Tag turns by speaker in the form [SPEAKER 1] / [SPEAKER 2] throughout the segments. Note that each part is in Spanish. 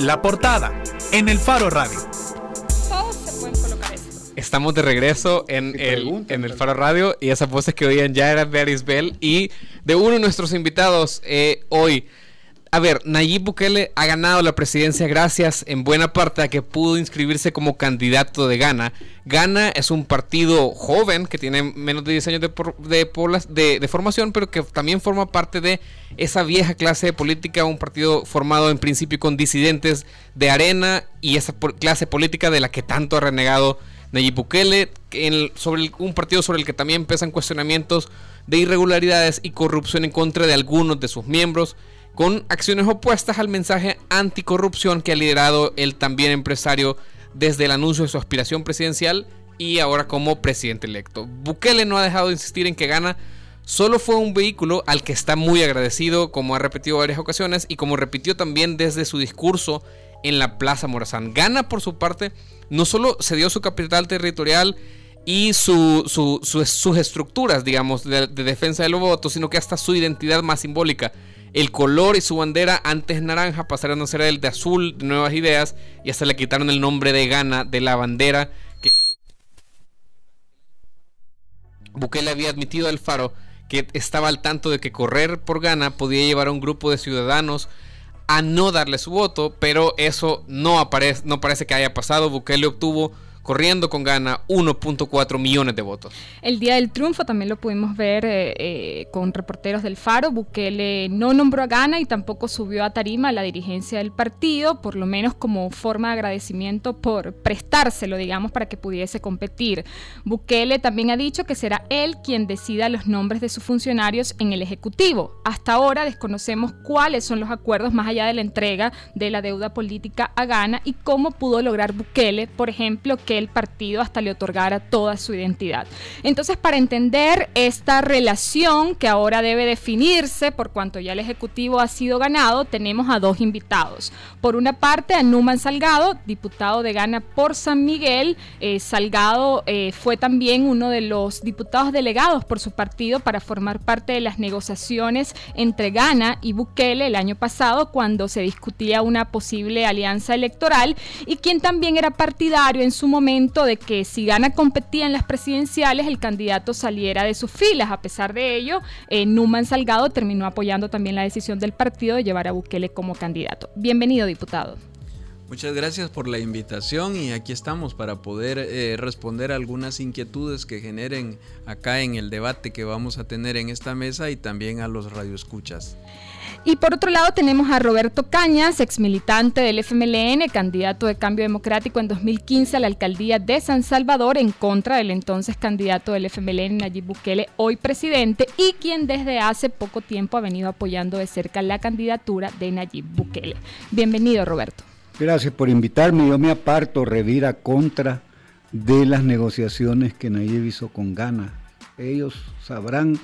[SPEAKER 1] La portada en el Faro Radio.
[SPEAKER 2] Todos se pueden colocar esto.
[SPEAKER 3] Estamos de regreso en el, en el Faro Radio y esas voces que oían ya eran de Arisbel y de uno de nuestros invitados eh, hoy. A ver, Nayib Bukele ha ganado la presidencia gracias en buena parte a que pudo inscribirse como candidato de Ghana. Ghana es un partido joven que tiene menos de 10 años de, de, de- de formación, pero que también forma parte de esa vieja clase política, un partido formado en principio con disidentes de arena y esa clase política de la que tanto ha renegado Nayib Bukele, el- sobre un partido sobre el que también pesan cuestionamientos de irregularidades y corrupción en contra de algunos de sus miembros, con acciones opuestas al mensaje anticorrupción que ha liderado el también empresario desde el anuncio de su aspiración presidencial y ahora como presidente electo. Bukele no ha dejado de insistir en que gana solo fue un vehículo al que está muy agradecido, como ha repetido varias ocasiones y como repitió también desde su discurso en la Plaza Morazán. Gana, por su parte, no solo cedió su capital territorial y su- su- su- sus estructuras, digamos, de, de defensa de los votos, sino que hasta su identidad más simbólica. El color y su bandera, antes naranja, pasaron a ser el de azul, de nuevas ideas, y hasta le quitaron el nombre de Ghana de la bandera que Bukele había admitido al Faro que estaba al tanto de que correr por Ghana podía llevar a un grupo de ciudadanos a no darle su voto, pero eso no, no parece que haya pasado. Bukele obtuvo corriendo con Ghana 1.4 millones de votos.
[SPEAKER 2] El día del triunfo también lo pudimos ver eh, eh, con reporteros del Faro. Bukele no nombró a Gana y tampoco subió a tarima la dirigencia del partido, por lo menos como forma de agradecimiento por prestárselo, digamos, para que pudiese competir. Bukele también ha dicho que será él quien decida los nombres de sus funcionarios en el Ejecutivo. Hasta ahora desconocemos cuáles son los acuerdos más allá de la entrega de la deuda política a Ghana y cómo pudo lograr Bukele, por ejemplo, que el partido hasta le otorgara toda su identidad. Entonces, para entender esta relación que ahora debe definirse, por cuanto ya el Ejecutivo ha sido ganado, tenemos a dos invitados. Por una parte, a Numan Salgado, diputado de Ghana por San Miguel. Eh, Salgado eh, fue también uno de los diputados delegados por su partido para formar parte de las negociaciones entre Ghana y Bukele el año pasado, cuando se discutía una posible alianza electoral, y quien también era partidario en su momento de que si Ghana competía en las presidenciales, el candidato saliera de sus filas. A pesar de ello, eh, Numan Salgado terminó apoyando también la decisión del partido de llevar a Bukele como candidato. Bienvenido, diputado.
[SPEAKER 4] Muchas gracias por la invitación y aquí estamos para poder eh, responder algunas inquietudes que generen acá en el debate que vamos a tener en esta mesa y también a los radioescuchas.
[SPEAKER 2] Y por otro lado tenemos a Roberto Cañas, ex militante del FMLN, candidato de Cambio Democrático en 2015 a la alcaldía de San Salvador en contra del entonces candidato del FMLN Nayib Bukele, hoy presidente, y quien desde hace poco tiempo ha venido apoyando de cerca la candidatura de Nayib Bukele. Bienvenido, Roberto.
[SPEAKER 5] Gracias por invitarme. Yo me aparto, revira contra de las negociaciones que Nayib hizo con Ghana. Ellos sabrán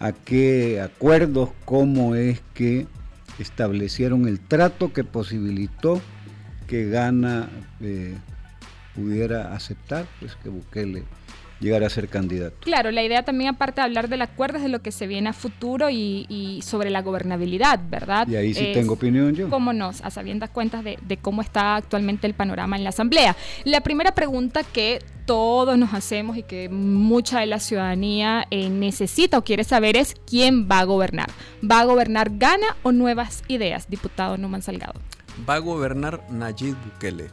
[SPEAKER 5] a qué acuerdos, cómo es que establecieron el trato que posibilitó que Ghana eh, pudiera aceptar pues que Bukele llegara a ser candidato.
[SPEAKER 2] Claro, la idea también aparte de hablar del acuerdo es de lo que se viene a futuro y, y sobre la gobernabilidad, ¿verdad?
[SPEAKER 5] Y ahí sí
[SPEAKER 2] Es-
[SPEAKER 5] tengo opinión yo.
[SPEAKER 2] cómo no, a sabiendas cuentas de, de cómo está actualmente el panorama en la Asamblea. La primera pregunta que todos nos hacemos y que mucha de la ciudadanía eh, necesita o quiere saber es quién va a gobernar. ¿Va a gobernar Gana o Nuevas Ideas, diputado Numan Salgado?
[SPEAKER 4] Va a gobernar Nayib Bukele.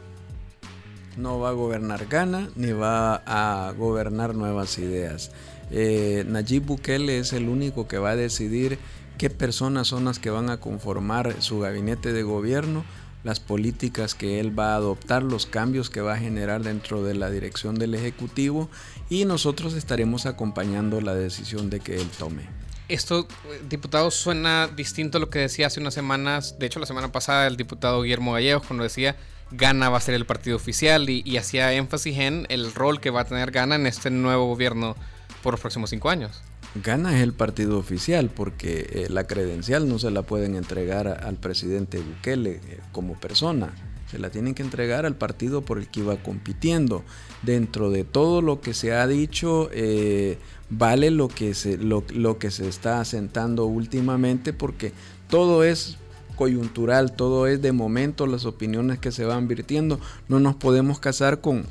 [SPEAKER 4] No va a gobernar Ghana ni va a gobernar nuevas ideas. Eh, Nayib Bukele es el único que va a decidir qué personas son las que van a conformar su gabinete de gobierno, las políticas que él va a adoptar, los cambios que va a generar dentro de la dirección del Ejecutivo y nosotros estaremos acompañando la decisión de que él tome.
[SPEAKER 3] Esto, eh, diputado, suena distinto a lo que decía hace unas semanas. De hecho, la semana pasada el diputado Guillermo Gallegos, cuando decía Gana va a ser el partido oficial y, hacía énfasis en el rol que va a tener Gana en este nuevo gobierno por los próximos cinco años.
[SPEAKER 4] Gana es el partido oficial porque eh, la credencial no se la pueden entregar al presidente Bukele eh, como persona. Se la tienen que entregar al partido por el que iba compitiendo. Dentro de todo lo que se ha dicho, eh, vale lo que, se, lo que se está asentando últimamente porque todo es coyuntural, todo es de momento, las opiniones que se van virtiendo. No nos podemos casar con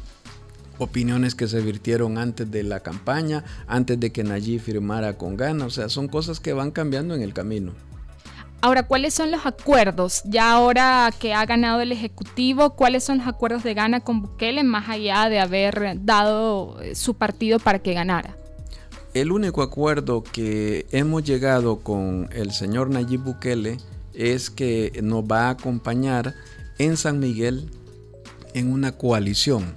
[SPEAKER 4] opiniones que se virtieron antes de la campaña, antes de que Nayib firmara con Gana. O sea, son cosas que van cambiando en el camino.
[SPEAKER 2] Ahora, ¿cuáles son los acuerdos? Ya ahora que ha ganado el Ejecutivo, ¿cuáles son los acuerdos de Gana con Bukele más allá de haber dado eh, su partido para que ganara?
[SPEAKER 4] El único acuerdo que hemos llegado con el señor Nayib Bukele es que nos va a acompañar en San Miguel en una coalición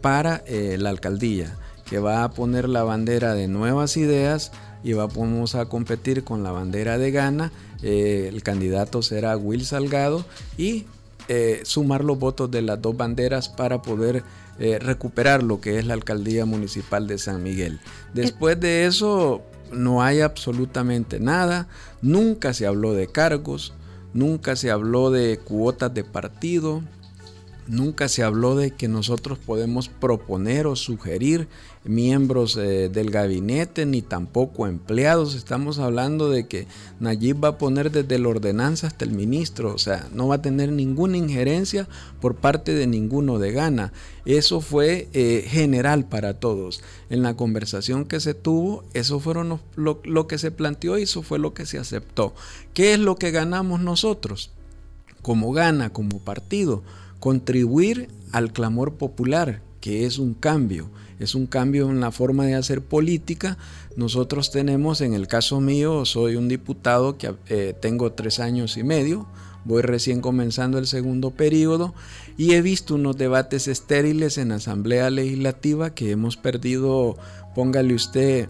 [SPEAKER 4] para eh, la alcaldía, que va a poner la bandera de nuevas ideas y vamos a competir con la bandera de Gana. Eh, el candidato será Will Salgado y eh, sumar los votos de las dos banderas para poder recuperar lo que es la alcaldía municipal de San Miguel. Después de eso no hay absolutamente nada, nunca se habló de cargos, nunca se habló de cuotas de partido, Nunca se habló de que nosotros podemos proponer o sugerir miembros eh, del gabinete, ni tampoco empleados. Estamos hablando de que Nayib va a poner desde la ordenanza hasta el ministro, o sea, no va a tener ninguna injerencia por parte de ninguno de Gana. Eso fue eh, general para todos. En la conversación que se tuvo, eso fueron lo, lo que se planteó y eso fue lo que se aceptó. ¿Qué es lo que ganamos nosotros? Como Gana, como partido contribuir al clamor popular, que es un cambio, es un cambio en la forma de hacer política. Nosotros tenemos, en el caso mío, soy un diputado que eh, tengo tres años y medio, voy recién comenzando el segundo periodo y he visto unos debates estériles en Asamblea Legislativa que hemos perdido, póngale usted,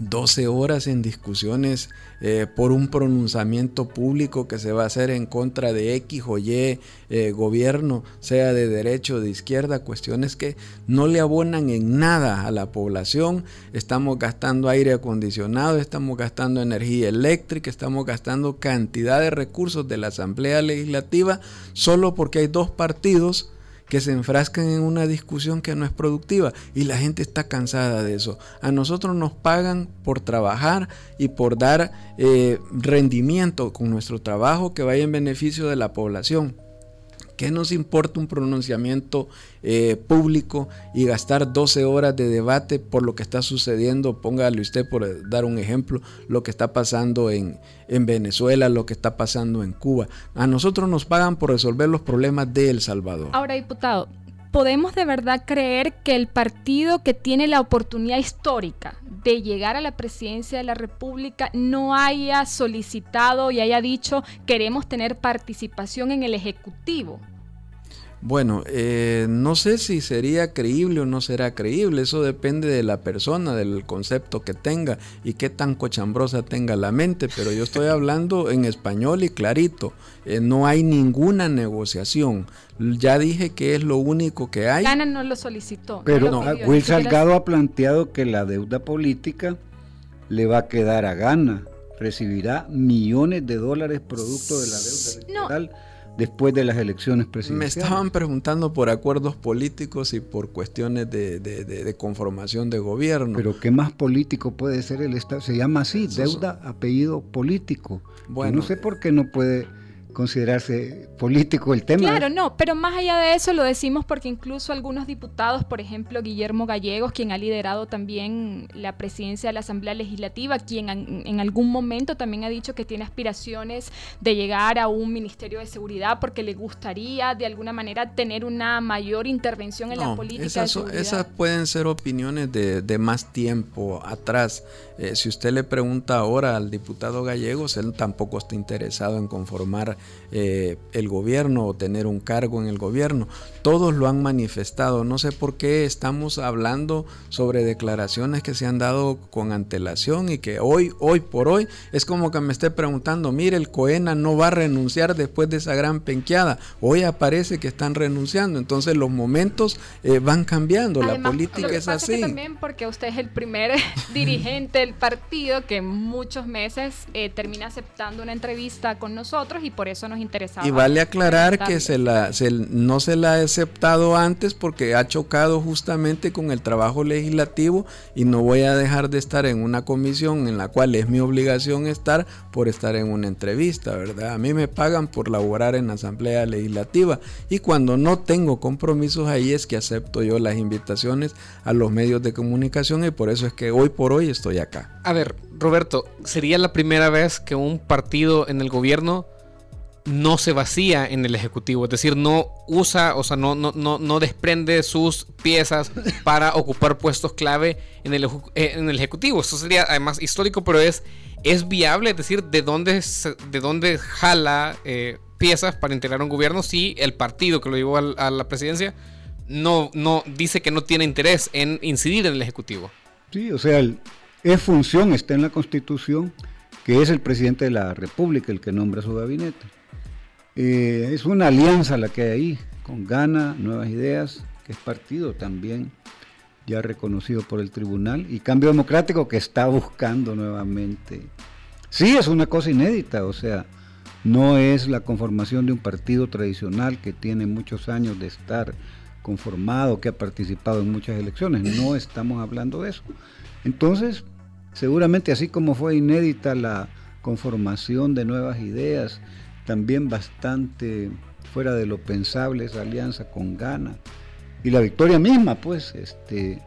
[SPEAKER 4] 12 horas en discusiones eh, por un pronunciamiento público que se va a hacer en contra de X o Y eh, gobierno, sea de derecha o de izquierda, cuestiones que no le abonan en nada a la población. Estamos gastando aire acondicionado, estamos gastando energía eléctrica, estamos gastando cantidad de recursos de la Asamblea Legislativa solo porque hay dos partidos que se enfrascan en una discusión que no es productiva y la gente está cansada de eso. A nosotros nos pagan por trabajar y por dar eh, rendimiento con nuestro trabajo que vaya en beneficio de la población. ¿Qué nos importa un pronunciamiento eh, público y gastar 12 horas de debate por lo que está sucediendo? Póngale usted por dar un ejemplo, lo que está pasando en, en Venezuela, lo que está pasando en Cuba. A nosotros nos pagan por resolver los problemas de El Salvador.
[SPEAKER 2] Ahora, diputado, ¿podemos de verdad creer que el partido que tiene la oportunidad histórica de llegar a la presidencia de la República no haya solicitado y haya dicho queremos tener participación en el Ejecutivo?
[SPEAKER 4] Bueno, eh, no sé si sería creíble o no será creíble, eso depende de la persona, del concepto que tenga y qué tan cochambrosa tenga la mente, pero yo estoy hablando en español y clarito, eh, no hay ninguna negociación, ya dije que es lo único que hay.
[SPEAKER 2] Gana no lo solicitó.
[SPEAKER 5] Pero Will Salgado ha planteado que la deuda política le va a quedar a Gana, recibirá millones de dólares producto de la deuda electoral después de las elecciones presidenciales.
[SPEAKER 4] Me estaban preguntando por acuerdos políticos y por cuestiones de, conformación de gobierno.
[SPEAKER 5] Pero ¿qué más político puede ser el Estado? Se llama así, deuda, apellido político. Bueno, no sé por qué no puede considerarse político el tema.
[SPEAKER 2] Claro, no, pero más allá de eso lo decimos porque incluso algunos diputados, por ejemplo Guillermo Gallegos, quien ha liderado también la presidencia de la Asamblea Legislativa, quien en, algún momento también ha dicho que tiene aspiraciones de llegar a un Ministerio de Seguridad porque le gustaría de alguna manera tener una mayor intervención en la política.
[SPEAKER 4] Esas,
[SPEAKER 2] de seguridad.
[SPEAKER 4] esas pueden ser opiniones de, más tiempo atrás. Eh, si usted le pregunta ahora al diputado Gallegos, él tampoco está interesado en conformar eh, el gobierno o tener un cargo en el gobierno. Todos lo han manifestado. No sé por qué estamos hablando sobre declaraciones que se han dado con antelación y que hoy, hoy por hoy, es como que me esté preguntando, mire, el COENA no va a renunciar después de esa gran penqueada. Hoy aparece que están renunciando. Entonces los momentos eh, van cambiando. la política es así.
[SPEAKER 2] también porque usted es el primer dirigente del partido que en muchos meses eh, termina aceptando una entrevista con nosotros y por eso nos interesaba.
[SPEAKER 4] Y vale aclarar que se la, no se la ha aceptado antes porque ha chocado justamente con el trabajo legislativo y no voy a dejar de estar en una comisión en la cual es mi obligación estar por estar en una entrevista, ¿verdad? A mí me pagan por laborar en la Asamblea Legislativa y cuando no tengo compromisos ahí es que acepto yo las invitaciones a los medios de comunicación y por eso es que hoy por hoy estoy acá.
[SPEAKER 3] A ver, Roberto, sería la primera vez que un partido en el gobierno no se vacía en el ejecutivo, es decir, no usa, o sea, no, no, no, no desprende sus piezas para ocupar puestos clave en el, eh, en el ejecutivo. Eso sería además histórico, pero es, es viable, es decir, de dónde, de dónde jala eh, piezas para integrar un gobierno si el partido que lo llevó a, la presidencia no, no dice que no tiene interés en incidir en el ejecutivo.
[SPEAKER 5] Sí, o sea, es función, está en la Constitución, que es el presidente de la República el que nombra su gabinete. Eh, es una alianza la que hay ahí, con Gana, Nuevas Ideas, que es partido también ya reconocido por el tribunal, y Cambio Democrático que está buscando nuevamente. Sí, es una cosa inédita, o sea, no es la conformación de un partido tradicional que tiene muchos años de estar conformado, que ha participado en muchas elecciones, no estamos hablando de eso. Entonces, seguramente así como fue inédita la conformación de nuevas ideas, también bastante fuera de lo pensable esa alianza con Ghana y la victoria misma, pues, este,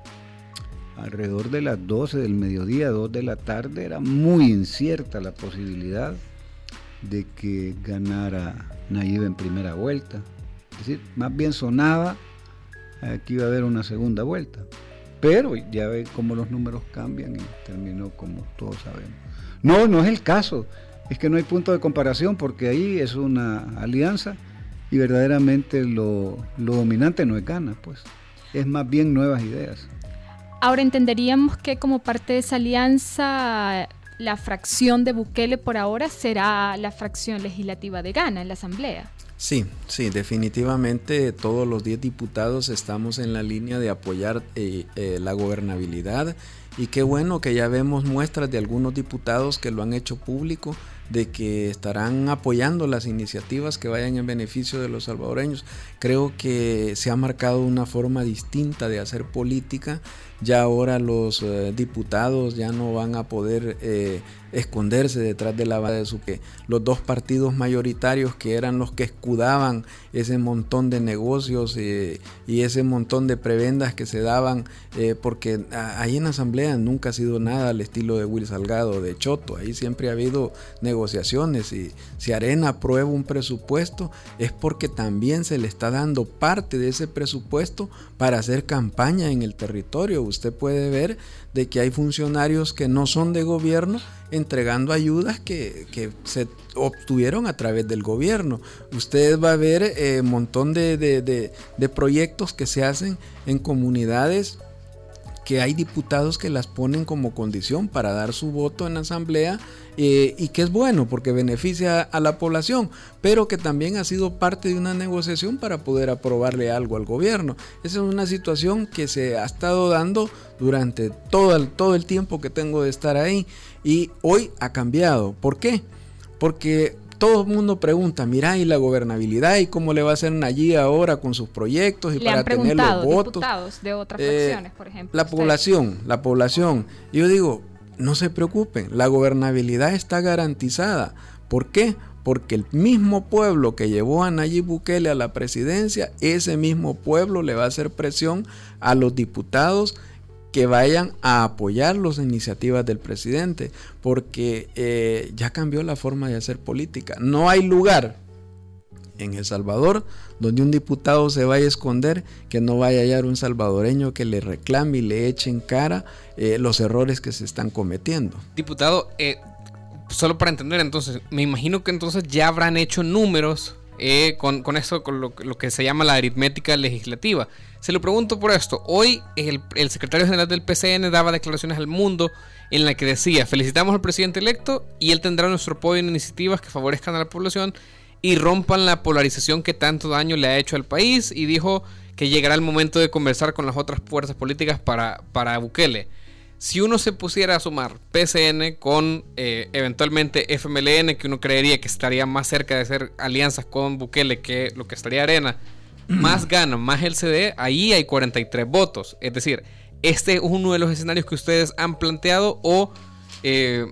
[SPEAKER 5] alrededor de las 12 del mediodía, 2 de la tarde, era muy incierta la posibilidad de que ganara Nayib en primera vuelta. Es decir, más bien sonaba que iba a haber una segunda vuelta. Pero ya ve cómo los números cambian y terminó como todos sabemos. No, no es el caso. Es que no hay punto de comparación porque ahí es una alianza y verdaderamente lo, dominante no es gana, pues. Es más bien nuevas ideas.
[SPEAKER 2] Ahora entenderíamos que como parte de esa alianza la fracción de Bukele por ahora será la fracción legislativa de Ghana en la Asamblea.
[SPEAKER 4] Sí, sí, definitivamente todos los 10 diputados estamos en la línea de apoyar eh, eh, la gobernabilidad y qué bueno que ya vemos muestras de algunos diputados que lo han hecho público de que estarán apoyando las iniciativas que vayan en beneficio de los salvadoreños. Creo que se ha marcado una forma distinta de hacer política. Ya ahora los eh, diputados ya no van a poder esconderse detrás de la base de su que los dos partidos mayoritarios que eran los que escudaban ese montón de negocios eh, y ese montón de prebendas que se daban eh, porque ahí en asamblea nunca ha sido nada al estilo de Will Salgado de Choto. Ahí siempre ha habido negociaciones y si Arena aprueba un presupuesto es porque también se le está dando parte de ese presupuesto para hacer campaña en el territorio usted puede ver de que hay funcionarios que no son de gobierno entregando ayudas que, se obtuvieron a través del gobierno. Usted va a ver un eh, montón de, de proyectos que se hacen en comunidades que hay diputados que las ponen como condición para dar su voto en asamblea eh, y que es bueno porque beneficia a la población, pero que también ha sido parte de una negociación para poder aprobarle algo al gobierno. Esa es una situación que se ha estado dando durante todo el, todo el tiempo que tengo de estar ahí y hoy ha cambiado. ¿Por qué? Porque todo el mundo pregunta, mira, y la gobernabilidad y cómo le va a hacer Nayí ahora con sus proyectos y para tener los votos.
[SPEAKER 2] de otras eh, por ejemplo.
[SPEAKER 4] La población, la población. Yo digo, no se preocupen, la gobernabilidad está garantizada. ¿Por qué? Porque el mismo pueblo que llevó a Nayib Bukele a la presidencia, ese mismo pueblo le va a hacer presión a los diputados que vayan a apoyar las iniciativas del presidente, porque eh, ya cambió la forma de hacer política. No hay lugar en El Salvador donde un diputado se vaya a esconder, que no vaya a hallar un salvadoreño que le reclame y le eche en cara eh, los errores que se están cometiendo.
[SPEAKER 3] Diputado, eh, solo para entender entonces, me imagino que entonces ya habrán hecho números con, con, eso, con lo, que se llama la aritmética legislativa. Se lo pregunto por esto. Hoy el, el, secretario general del PCN daba declaraciones al mundo en la que decía, felicitamos al presidente electo y él tendrá nuestro apoyo en iniciativas que favorezcan a la población y rompan la polarización que tanto daño le ha hecho al país y dijo que llegará el momento de conversar con las otras fuerzas políticas para, para Bukele. Si uno se pusiera a sumar PCN con eh, eventualmente FMLN, que uno creería que estaría más cerca de hacer alianzas con Bukele que lo que estaría Arena, más gana, más el CD, ahí hay 43 votos. Es decir, este es uno de los escenarios que ustedes han planteado o... Eh,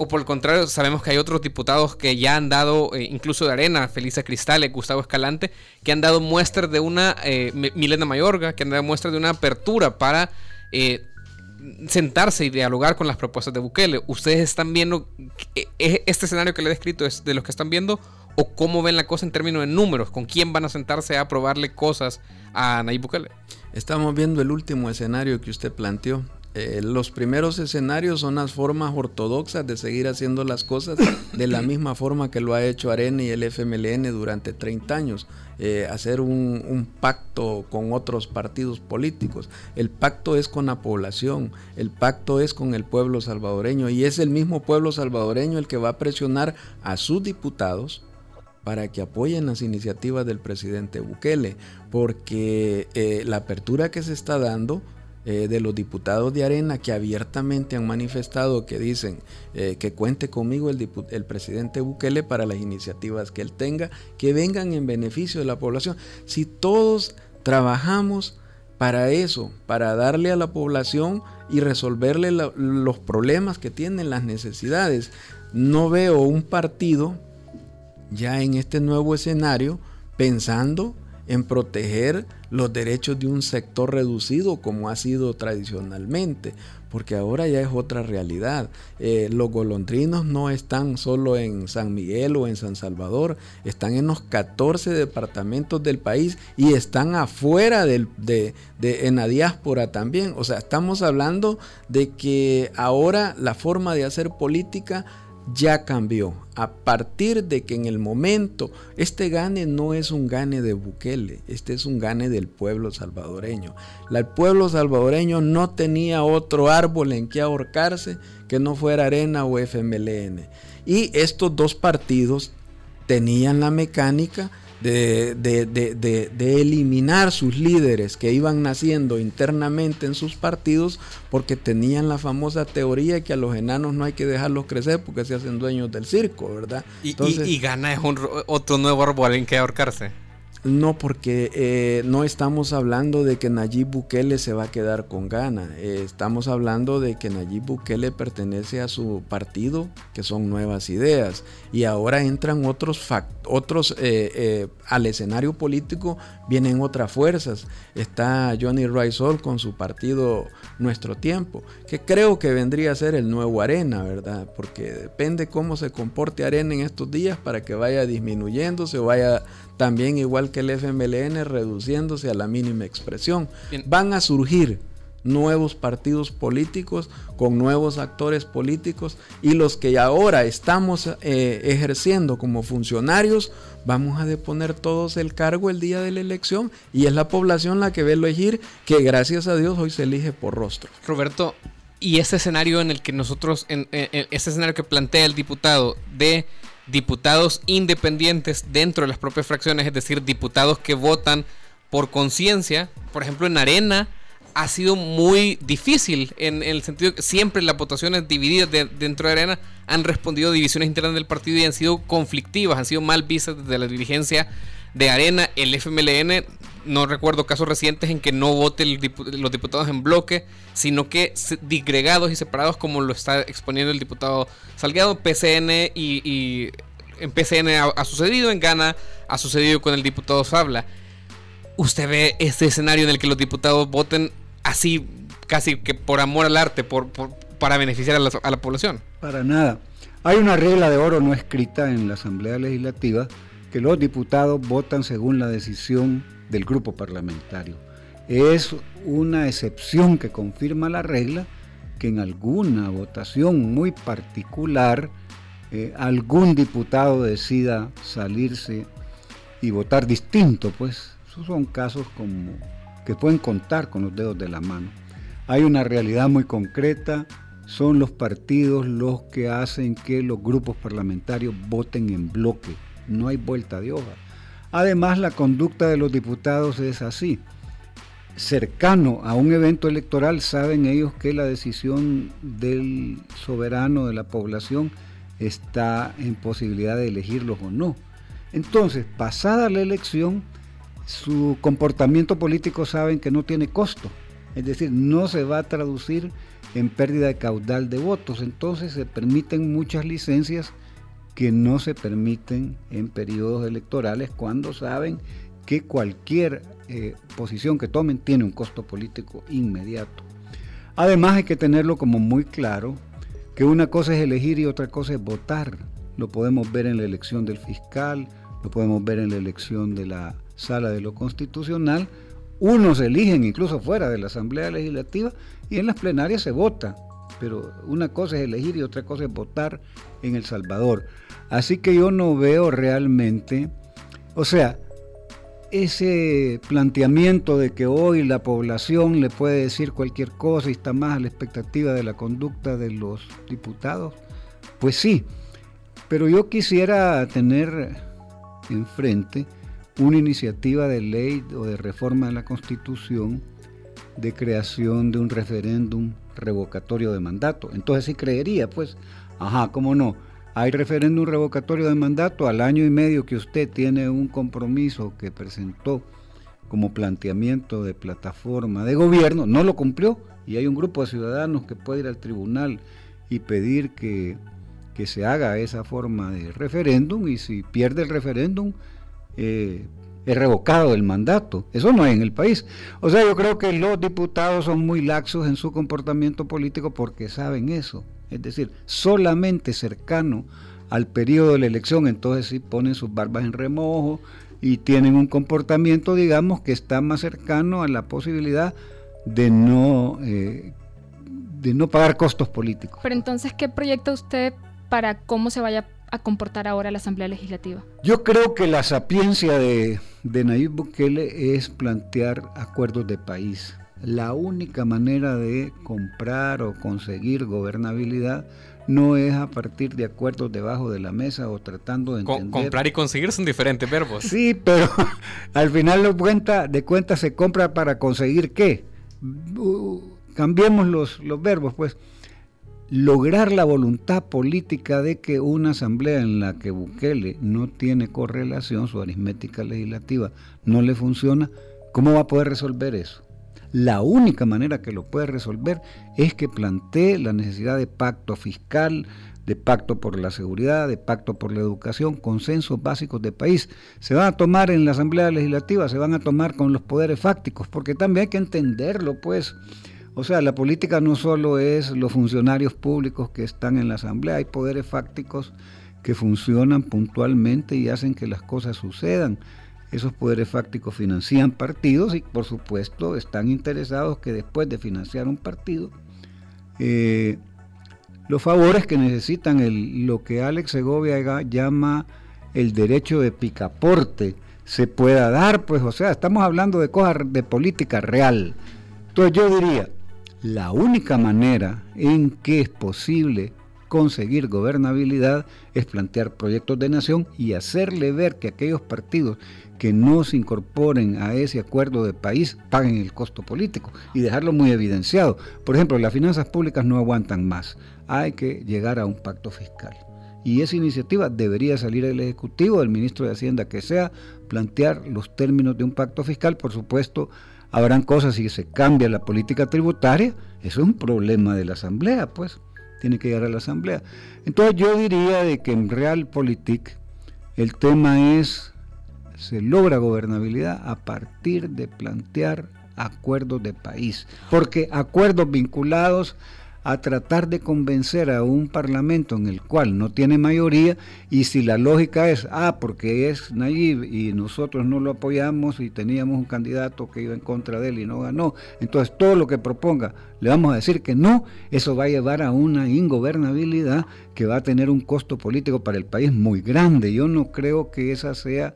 [SPEAKER 3] o por el contrario, sabemos que hay otros diputados que ya han dado, eh, incluso de Arena, Felisa Cristales, Gustavo Escalante, que han dado muestras de una, Milena Mayorga, que han dado muestras de una apertura para sentarse y dialogar con las propuestas de Bukele. ¿Ustedes están viendo este escenario que le he descrito es de los que están viendo o cómo ven la cosa en términos de números? ¿Con quién van a sentarse a aprobarle cosas a Nayib Bukele?
[SPEAKER 4] Estamos viendo el último escenario que usted planteó. Eh, los primeros escenarios son las formas ortodoxas de seguir haciendo las cosas de la misma forma que lo ha hecho Arena y el FMLN durante 30 años. Eh, hacer un, pacto con otros partidos políticos. El pacto es con la población, el pacto es con el pueblo salvadoreño y es el mismo pueblo salvadoreño el que va a presionar a sus diputados para que apoyen las iniciativas del presidente Bukele, porque eh, la apertura que se está dando eh, de los diputados de Arena que abiertamente han manifestado que dicen eh, que cuente conmigo el, el, presidente Bukele para las iniciativas que él tenga, que vengan en beneficio de la población. Si todos trabajamos para eso, para darle a la población y resolverle los problemas que tienen, las necesidades, no veo un partido ya en este nuevo escenario pensando en proteger los derechos de un sector reducido como ha sido tradicionalmente, porque ahora ya es otra realidad. Eh, los golondrinos no están solo en San Miguel o en San Salvador, están en los 14 departamentos del país y están afuera de, en la diáspora también. O sea, estamos hablando de que ahora la forma de hacer política ya cambió. A partir de que en el momento este gane no es un gane de Bukele, este es un gane del pueblo salvadoreño. El pueblo salvadoreño no tenía otro árbol en que ahorcarse que no fuera Arena o FMLN. Y estos dos partidos tenían la mecánica de, de, eliminar sus líderes que iban naciendo internamente en sus partidos porque tenían la famosa teoría que a los enanos no hay que dejarlos crecer porque se hacen dueños del circo, ¿verdad?
[SPEAKER 3] Y, y, gana es un, otro nuevo árbol en que ahorcarse.
[SPEAKER 4] No, porque eh, no estamos hablando de que Nayib Bukele se va a quedar con gana. Eh, estamos hablando de que Nayib Bukele pertenece a su partido, que son nuevas ideas. Y ahora entran otros, otros eh, al escenario político, vienen otras fuerzas. Está Johnny Raisol con su partido Nuestro Tiempo, que creo que vendría a ser el nuevo Arena, ¿verdad? Porque depende cómo se comporte Arena en estos días para que vaya disminuyéndose o vaya también igual que el FMLN reduciéndose a la mínima expresión. Van a surgir nuevos partidos políticos con nuevos actores políticos y los que ahora estamos eh, ejerciendo como funcionarios vamos a deponer todos el cargo el día de la elección y es la población la que ve elegir que gracias a Dios hoy se elige por rostro.
[SPEAKER 3] Roberto, y ese escenario en el que nosotros, en, ese escenario que plantea el diputado de diputados independientes dentro de las propias fracciones, es decir, diputados que votan por conciencia. Por ejemplo, en Arena ha sido muy difícil en, el sentido que siempre las votaciones divididas dentro de Arena han respondido divisiones internas del partido y han sido conflictivas, han sido mal vistas desde la dirigencia de Arena, el FMLN. No recuerdo casos recientes en que no voten los diputados en bloque, sino que disgregados y separados como lo está exponiendo el diputado Salgado, PCN y, en PCN ha, sucedido, en Ghana ha sucedido con el diputado Fabla. ¿Usted ve este escenario en el que los diputados voten así, casi que por amor al arte, por, para beneficiar a la población?
[SPEAKER 5] Para nada. Hay una regla de oro no escrita en la Asamblea Legislativa que los diputados votan según la decisión del grupo parlamentario. Es una excepción que confirma la regla que en alguna votación muy particular eh, algún diputado decida salirse y votar distinto, pues esos son casos como que pueden contar con los dedos de la mano. Hay una realidad muy concreta, son los partidos los que hacen que los grupos parlamentarios voten en bloque no hay vuelta de hoja. Además, la conducta de los diputados es así. cercano a un evento electoral, saben ellos que la decisión del soberano de la población está en posibilidad de elegirlos o no. Entonces, pasada la elección, su comportamiento político saben que no tiene costo, es decir, no se va a traducir en pérdida de caudal de votos, entonces se permiten muchas licencias que no se permiten en periodos electorales cuando saben que cualquier eh, posición que tomen tiene un costo político inmediato. Además hay que tenerlo como muy claro que una cosa es elegir y otra cosa es votar. Lo podemos ver en la elección del fiscal, lo podemos ver en la elección de la sala de lo constitucional. Unos eligen incluso fuera de la Asamblea Legislativa y en las plenarias se vota. Pero una cosa es elegir y otra cosa es votar en El Salvador. Así que yo no veo realmente, o sea, ese planteamiento de que hoy la población le puede decir cualquier cosa y está más a la expectativa de la conducta de los diputados, pues sí, pero yo quisiera tener enfrente una iniciativa de ley o de reforma de la Constitución de creación de un referéndum revocatorio de mandato. Entonces sí creería, pues, ajá, ¿cómo no? Hay referéndum revocatorio de mandato al año y medio que usted tiene un compromiso que presentó como planteamiento de plataforma de gobierno, no lo cumplió y hay un grupo de ciudadanos que puede ir al tribunal y pedir que, que se haga esa forma de referéndum y si pierde el referéndum, eh, es revocado el mandato. Eso no hay en el país. O sea, yo creo que los diputados son muy laxos en su comportamiento político porque saben eso. Es decir, solamente cercano al periodo de la elección, entonces sí ponen sus barbas en remojo y tienen un comportamiento, digamos, que está más cercano a la posibilidad de no, eh, de no pagar costos políticos.
[SPEAKER 2] Pero entonces, ¿qué proyecta usted para cómo se vaya a comportar ahora la Asamblea Legislativa?
[SPEAKER 5] Yo creo que la sapiencia de, de Nayib Bukele es plantear acuerdos de país. La única manera de comprar o conseguir gobernabilidad no es a partir de acuerdos debajo de la mesa o tratando de entender.
[SPEAKER 3] comprar y conseguir son diferentes verbos.
[SPEAKER 5] Sí, pero al final de cuentas de cuenta se compra para conseguir qué. cambiemos los, los verbos, pues lograr la voluntad política de que una asamblea en la que Bukele no tiene correlación, su aritmética legislativa no le funciona, ¿cómo va a poder resolver eso? La única manera que lo puede resolver es que plantee la necesidad de pacto fiscal, de pacto por la seguridad, de pacto por la educación, consensos básicos de país. Se van a tomar en la Asamblea Legislativa, se van a tomar con los poderes fácticos, porque también hay que entenderlo, pues. O sea, la política no solo es los funcionarios públicos que están en la asamblea, hay poderes fácticos que funcionan puntualmente y hacen que las cosas sucedan. Esos poderes fácticos financian partidos y por supuesto están interesados que después de financiar un partido, eh, los favores que necesitan, el, lo que Alex Segovia llama el derecho de picaporte, se pueda dar, pues o sea, estamos hablando de cosas de política real. Entonces yo diría, la única manera en que es posible conseguir gobernabilidad es plantear proyectos de nación y hacerle ver que aquellos partidos que no se incorporen a ese acuerdo de país paguen el costo político y dejarlo muy evidenciado. Por ejemplo, las finanzas públicas no aguantan más. Hay que llegar a un pacto fiscal. Y esa iniciativa debería salir del Ejecutivo, del ministro de Hacienda que sea, plantear los términos de un pacto fiscal, por supuesto, habrán cosas si se cambia la política tributaria, eso es un problema de la Asamblea, pues, tiene que llegar a la Asamblea. Entonces yo diría de que en Realpolitik el tema es, se logra gobernabilidad a partir de plantear acuerdos de país, porque acuerdos vinculados a tratar de convencer a un parlamento en el cual no tiene mayoría y si la lógica es, ah, porque es Nayib y nosotros no lo apoyamos y teníamos un candidato que iba en contra de él y no ganó, entonces todo lo que proponga le vamos a decir que no, eso va a llevar a una ingobernabilidad que va a tener un costo político para el país muy grande. Yo no creo que esa sea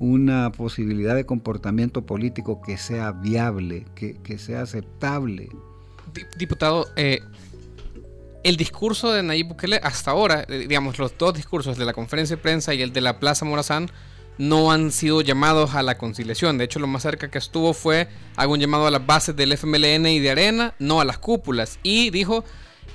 [SPEAKER 5] una posibilidad de comportamiento político que sea viable, que, que sea aceptable.
[SPEAKER 3] Diputado, eh, el discurso de Nayib Bukele hasta ahora, eh, digamos, los dos discursos de la conferencia de prensa y el de la Plaza Morazán, no han sido llamados a la conciliación. De hecho, lo más cerca que estuvo fue hago un llamado a las bases del FMLN y de Arena, no a las cúpulas. Y dijo,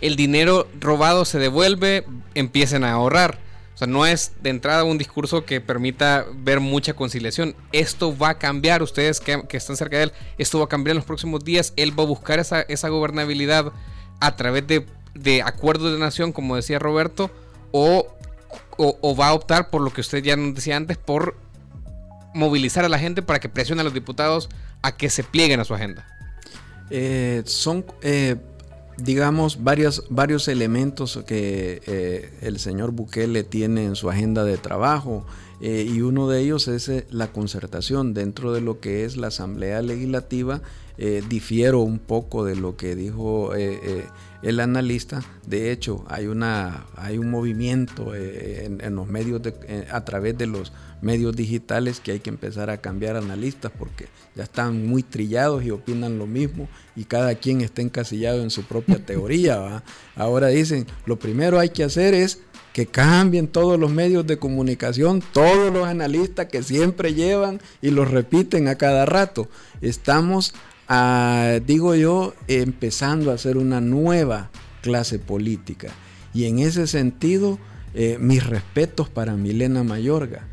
[SPEAKER 3] el dinero robado se devuelve, empiecen a ahorrar. O sea, no es de entrada un discurso que permita ver mucha conciliación. Esto va a cambiar, ustedes que, están cerca de él, esto va a cambiar en los próximos días. Él va a buscar esa, esa gobernabilidad a través de, de acuerdos de nación, como decía Roberto, o o, va a optar por lo que usted ya decía antes, por movilizar a la gente para que presione a los diputados a que se plieguen a su agenda?
[SPEAKER 4] Eh, son, eh, digamos, varios, varios elementos que eh, el señor Bukele tiene en su agenda de trabajo. Y uno de ellos es la concertación dentro de lo que es la Asamblea Legislativa. difiero un poco de lo que dijo el analista. De hecho, hay, una, hay un movimiento eh, en, los medios eh, a través de los medios digitales que hay que empezar a cambiar analistas porque ya están muy trillados y opinan lo mismo y cada quien está encasillado en su propia teoría. Ahora dicen, lo primero hay que hacer es que cambien todos los medios de comunicación, todos los analistas que siempre llevan y los repiten a cada rato. Estamos digo yo, empezando a hacer una nueva clase política. Y en ese sentido, eh, mis respetos para Milena Mayorga.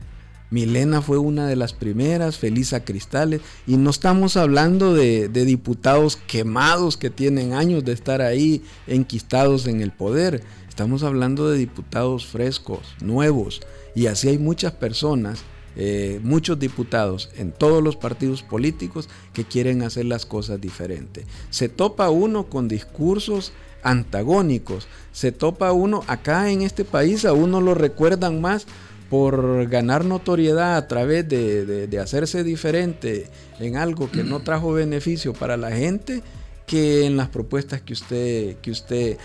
[SPEAKER 4] Milena fue una de las primeras, Felisa Cristales, y no estamos hablando de, diputados quemados que tienen años de estar ahí enquistados en el poder, estamos hablando de diputados frescos, nuevos, y así hay muchas personas eh, muchos diputados en todos los partidos políticos que quieren hacer las cosas diferentes. Se topa uno con discursos antagónicos, se topa uno acá en este país, a uno lo recuerdan más por ganar notoriedad a través de, de hacerse diferente en algo que no trajo beneficio para la gente que en las propuestas que usted, que usted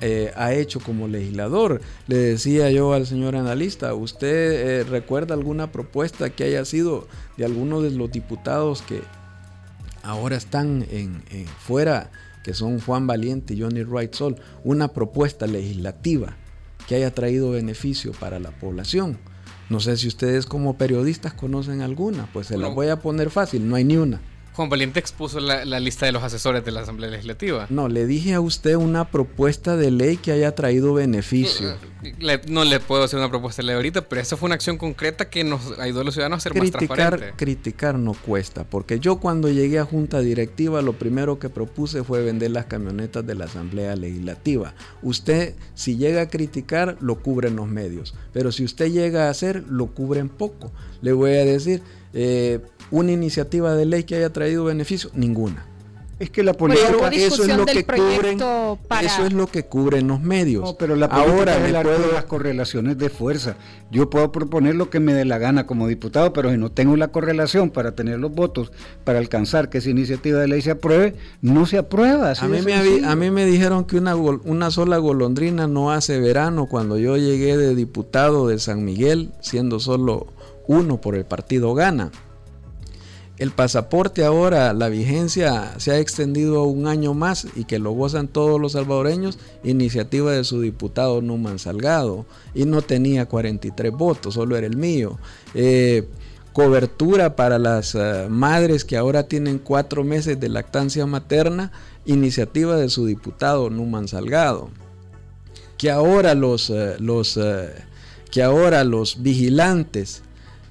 [SPEAKER 4] eh, ha, hecho como legislador. Le decía yo al señor analista, ¿usted eh, recuerda alguna propuesta que haya sido de alguno de los diputados que ahora están en, fuera, que son Juan Valiente y Johnny Wright Sol, una propuesta legislativa que haya traído beneficio para la población? No sé si ustedes como periodistas conocen alguna, pues se la voy a poner fácil, no hay ni una.
[SPEAKER 3] Juan Valiente expuso la, lista de los asesores de la Asamblea Legislativa.
[SPEAKER 4] No, le dije a usted una propuesta de ley que haya traído beneficio.
[SPEAKER 3] no le puedo hacer una propuesta de ley ahorita, pero esa fue una acción concreta que nos ayudó a los ciudadanos a ser más transparentes.
[SPEAKER 4] Criticar no cuesta, porque yo cuando llegué a Junta Directiva lo primero que propuse fue vender las camionetas de la Asamblea Legislativa. Usted, si llega a criticar, lo cubren los medios, pero si usted llega a hacer, lo cubren poco. Le voy a decir, eh, una iniciativa de ley que haya traído beneficio, ninguna.
[SPEAKER 5] Es que la política
[SPEAKER 2] eso es lo que cubren,
[SPEAKER 4] eso es lo que cubren los medios. No,
[SPEAKER 5] pero la Ahora es el las correlaciones de fuerza. Yo puedo proponer lo que me dé la gana como diputado, pero si no tengo la correlación para tener los votos para alcanzar que esa iniciativa de ley se apruebe, no se aprueba.
[SPEAKER 4] A mí, me, a mí me dijeron que una, una sola golondrina no hace verano cuando yo llegué de diputado de San Miguel, siendo solo uno por el partido Gana. El pasaporte ahora, la vigencia se ha extendido un año más y que lo gozan todos los salvadoreños, iniciativa de su diputado Numan Salgado, y no tenía 43 votos, solo era el mío. Eh, cobertura para las eh, madres que ahora tienen cuatro meses de lactancia materna, iniciativa de su diputado Numan Salgado. Que ahora los, eh, que ahora los vigilantes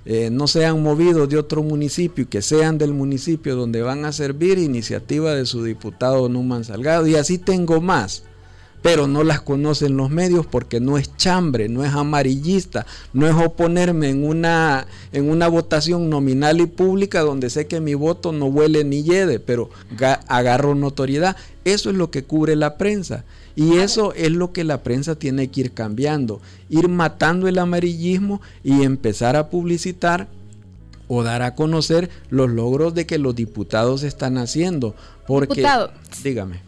[SPEAKER 4] eh, no sean movidos de otro municipio y que sean del municipio donde van a servir, iniciativa de su diputado Numan Salgado. Y así tengo más, pero no las conocen los medios porque no es chambre, no es amarillista, no es oponerme en una, en una votación nominal y pública donde sé que mi voto no huele ni yede, pero agarro notoriedad. Eso es lo que cubre la prensa. Y eso es lo que la prensa tiene que ir cambiando, ir matando el amarillismo y empezar a publicitar o dar a conocer los logros de que los diputados están haciendo. Porque,
[SPEAKER 2] Diputado,
[SPEAKER 4] dígame.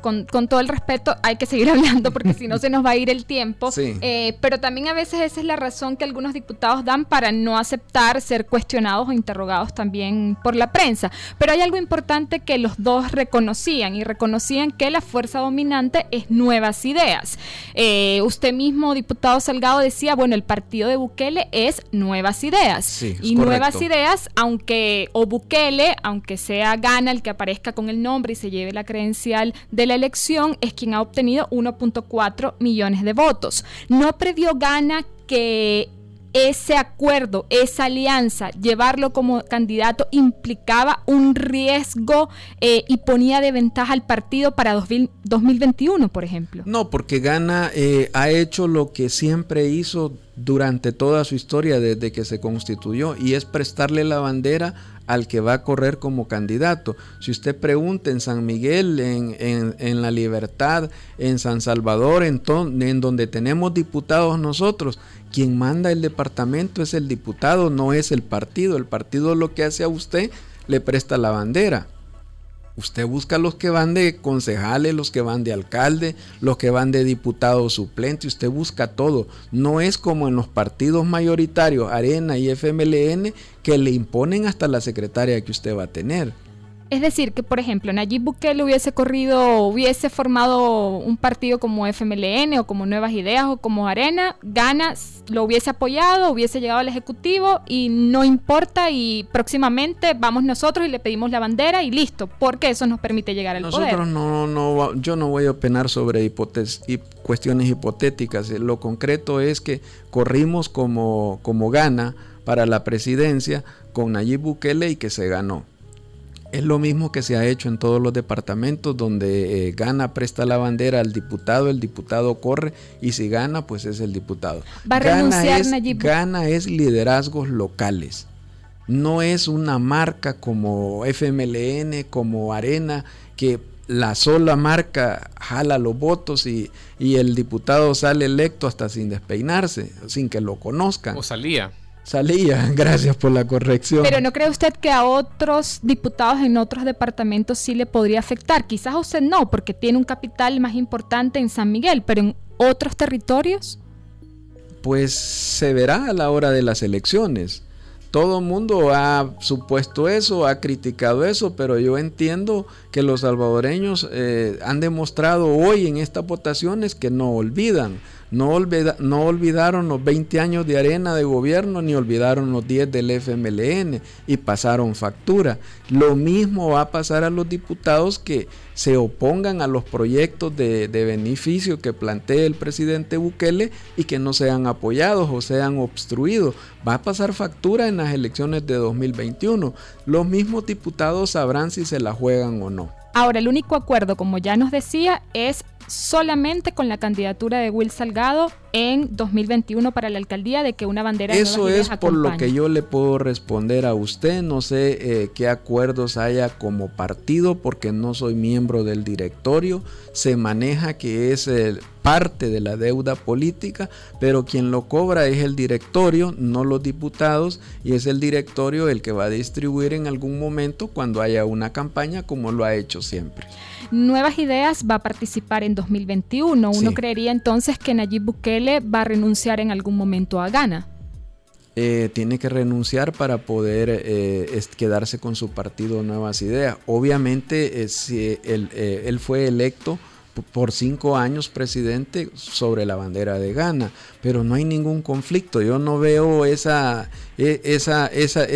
[SPEAKER 2] Con, todo el respeto, hay que seguir hablando porque si no se nos va a ir el tiempo. Eh, pero también a veces esa es la razón que algunos diputados dan para no aceptar ser cuestionados o interrogados también por la prensa. Pero hay algo importante que los dos reconocían y reconocían que la fuerza dominante es nuevas ideas. Eh, usted mismo, diputado Salgado, decía, bueno, el partido de Bukele es nuevas ideas. y nuevas ideas, aunque, o Bukele, aunque sea Gana el que aparezca con el nombre y se lleve la credencial de la elección, es quien ha obtenido 1.4 millones de votos. No previó Gana que ese acuerdo, esa alianza, llevarlo como candidato implicaba un riesgo eh, y ponía de ventaja al partido para 2021, por ejemplo.
[SPEAKER 4] No, porque Gana eh, ha hecho lo que siempre hizo durante toda su historia desde que se constituyó y es prestarle la bandera al que va a correr como candidato. Si usted pregunta en San Miguel, en, La Libertad, en San Salvador, en, en donde tenemos diputados nosotros, quien manda el departamento es el diputado, no es el partido. El partido lo que hace a usted le presta la bandera. Usted busca los que van de concejales, los que van de alcalde, los que van de diputado suplente, usted busca todo. No es como en los partidos mayoritarios, Arena y FMLN, que le imponen hasta la secretaria que usted va a tener.
[SPEAKER 2] Es decir, que por ejemplo Nayib Bukele hubiese corrido, hubiese formado un partido como FMLN o como Nuevas Ideas o como Arena, Gana lo hubiese apoyado, hubiese llegado al Ejecutivo y no importa y próximamente vamos nosotros y le pedimos la bandera y listo, porque eso nos permite llegar al
[SPEAKER 4] nosotros
[SPEAKER 2] poder.
[SPEAKER 4] Nosotros no, no, yo no voy a opinar sobre hipótesis y cuestiones hipotéticas. Lo concreto es que corrimos como, como Gana para la presidencia con Nayib Bukele y que se ganó es lo mismo que se ha hecho en todos los departamentos donde eh, gana, presta la bandera al diputado, el diputado corre y si gana, pues es el diputado.
[SPEAKER 2] Va a renunciar
[SPEAKER 4] es, Gana es liderazgos locales. No es una marca como FMLN, como Arena, que la sola marca jala los votos y, y el diputado sale electo hasta sin despeinarse, sin que lo conozcan.
[SPEAKER 3] O salía
[SPEAKER 4] salía. Gracias por la corrección.
[SPEAKER 2] Pero ¿no cree usted que a otros diputados en otros departamentos sí le podría afectar? Quizás a usted no, porque tiene un capital más importante en San Miguel, pero en otros territorios.
[SPEAKER 4] Pues se verá a la hora de las elecciones. Todo el mundo ha supuesto eso, ha criticado eso, pero yo entiendo que los salvadoreños eh, han demostrado hoy en estas votaciones que no olvidan no, olvidaron los 20 años de arena de gobierno ni olvidaron los 10 del FMLN y pasaron factura. Lo mismo va a pasar a los diputados que se opongan a los proyectos de, de beneficio que plantee el presidente Bukele y que no sean apoyados o sean obstruidos. Va a pasar factura en las elecciones de 2021. Los mismos diputados sabrán si se la juegan o no.
[SPEAKER 2] Ahora, el único acuerdo, como ya nos decía, es solamente con la candidatura de Will Salgado en 2021 para la alcaldía de que una bandera
[SPEAKER 4] Eso es por lo que yo le puedo responder a usted. No sé eh, qué acuerdos haya como partido porque no soy miembro del directorio. Se maneja que es el parte de la deuda política, pero quien lo cobra es el directorio, no los diputados, y es el directorio el que va a distribuir en algún momento cuando haya una campaña como lo ha hecho siempre.
[SPEAKER 2] Nuevas Ideas va a participar en 2021. Uno creería entonces que Nayib Bukele va a renunciar en algún momento a Ghana.
[SPEAKER 4] Eh, tiene que renunciar para poder eh, quedarse con su partido Nuevas Ideas. Obviamente, eh, si él, él, fue electo por cinco años presidente sobre la bandera de Ghana, pero no hay ningún conflicto. Yo no veo esa, e, esa, esa,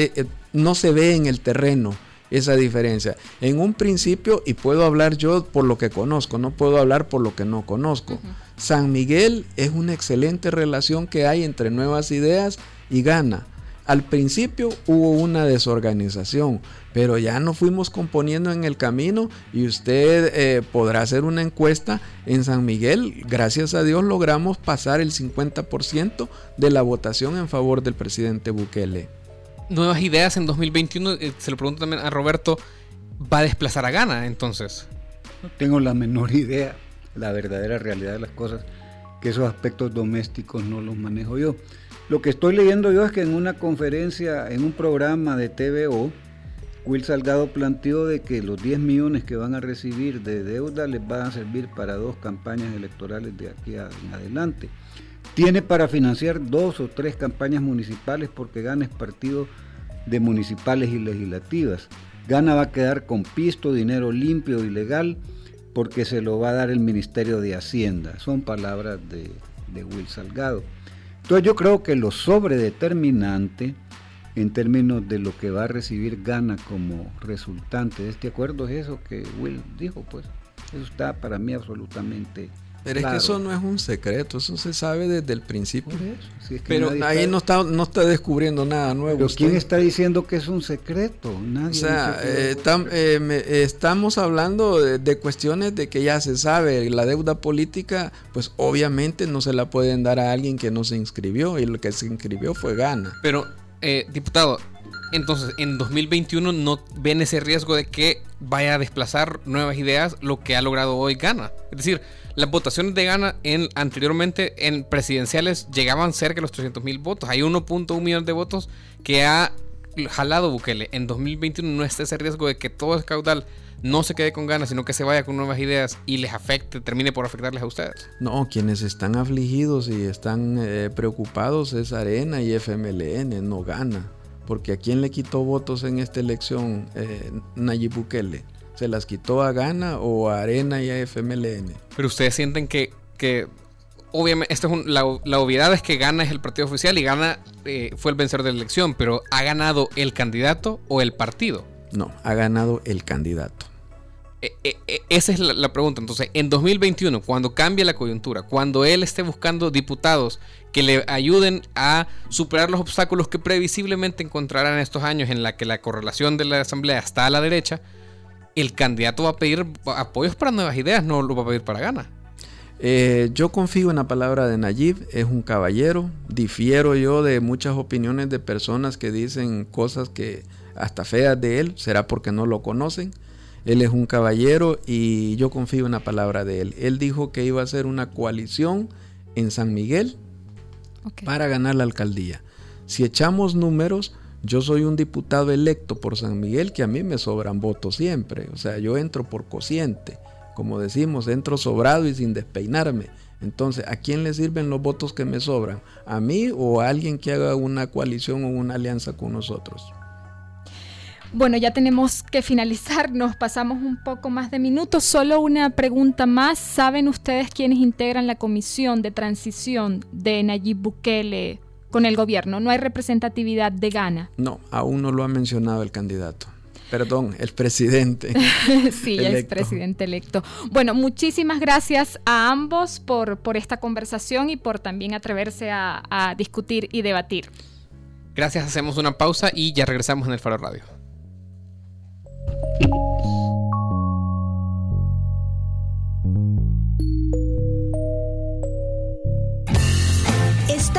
[SPEAKER 4] no se ve en el terreno esa diferencia. En un principio, y puedo hablar yo por lo que conozco, no puedo hablar por lo que no conozco. San Miguel es una excelente relación que hay entre nuevas ideas y Ghana. Al principio hubo una desorganización, pero ya nos fuimos componiendo en el camino y usted eh, podrá hacer una encuesta en San Miguel. Gracias a Dios logramos pasar el 50% de la votación en favor del presidente Bukele
[SPEAKER 3] nuevas ideas en 2021, eh, se lo pregunto también a Roberto, ¿va a desplazar a Ghana entonces?
[SPEAKER 5] No tengo la menor idea, la verdadera realidad de las cosas, que esos aspectos domésticos no los manejo yo. Lo que estoy leyendo yo es que en una conferencia, en un programa de TVO, Will Salgado planteó de que los 10 millones que van a recibir de deuda les van a servir para dos campañas electorales de aquí en adelante. Tiene para financiar dos o tres campañas municipales porque Gana es partido de municipales y legislativas. Gana va a quedar con pisto, dinero limpio y legal porque se lo va a dar el Ministerio de Hacienda. Son palabras de, de Will Salgado. Entonces yo creo que lo sobredeterminante en términos de lo que va a recibir Gana como resultante de este acuerdo es eso que Will dijo, pues eso está para mí absolutamente
[SPEAKER 4] pero es que eso no es un secreto, eso se sabe desde el principio. Pero ahí no está no está descubriendo nada nuevo.
[SPEAKER 5] Pero ¿quién está diciendo que es un secreto? Nadie.
[SPEAKER 4] O sea, eh, eh, estamos hablando de, cuestiones de que ya se sabe. La deuda política, pues obviamente no se la pueden dar a alguien que no se inscribió y lo que se inscribió fue gana.
[SPEAKER 3] Pero, eh, diputado, entonces, en 2021 no ven ese riesgo de que vaya a desplazar nuevas ideas lo que ha logrado hoy Gana. Es decir, las votaciones de Gana en, anteriormente en presidenciales llegaban cerca de los 300 mil votos. Hay 1.1 millón de votos que ha jalado Bukele. En 2021 no está ese riesgo de que todo el caudal no se quede con ganas, sino que se vaya con nuevas ideas y les afecte, termine por afectarles a ustedes.
[SPEAKER 4] No, quienes están afligidos y están eh, preocupados es Arena y FMLN, no gana porque ¿a quién le quitó votos en esta elección eh, Nayib Bukele? ¿Se las quitó a Gana o a Arena y a FMLN?
[SPEAKER 3] Pero ustedes sienten que, que obviamente, esto es la, obviedad es que Gana es el partido oficial y Gana eh, fue el vencedor de la elección, pero ¿ha ganado el candidato o el partido?
[SPEAKER 4] No, ha ganado el candidato.
[SPEAKER 3] E, e, e, esa es la, pregunta. Entonces, en 2021, cuando cambie la coyuntura, cuando él esté buscando diputados que le ayuden a superar los obstáculos que previsiblemente encontrarán en estos años en la que la correlación de la asamblea está a la derecha, el candidato va a pedir apoyos para nuevas ideas, no lo va a pedir para gana.
[SPEAKER 4] Eh, yo confío en la palabra de Nayib, es un caballero, difiero yo de muchas opiniones de personas que dicen cosas que hasta feas de él, será porque no lo conocen él es un caballero y yo confío en la palabra de él. Él dijo que iba a hacer una coalición en San Miguel para ganar la alcaldía. Si echamos números, yo soy un diputado electo por San Miguel que a mí me sobran votos siempre. O sea, yo entro por cociente. Como decimos, entro sobrado y sin despeinarme. Entonces, ¿a quién le sirven los votos que me sobran? ¿A mí o a alguien que haga una coalición o una alianza con nosotros?
[SPEAKER 2] Bueno, ya tenemos que finalizar, nos pasamos un poco más de minutos. Solo una pregunta más. ¿Saben ustedes quiénes integran la comisión de transición de Nayib Bukele con el gobierno? No hay representatividad de Ghana.
[SPEAKER 4] No, aún no lo ha mencionado el candidato. Perdón, el presidente.
[SPEAKER 2] sí, el presidente electo. Bueno, muchísimas gracias a ambos por, por esta conversación y por también atreverse a, a discutir y debatir.
[SPEAKER 3] Gracias, hacemos una pausa y ya regresamos en el Faro Radio.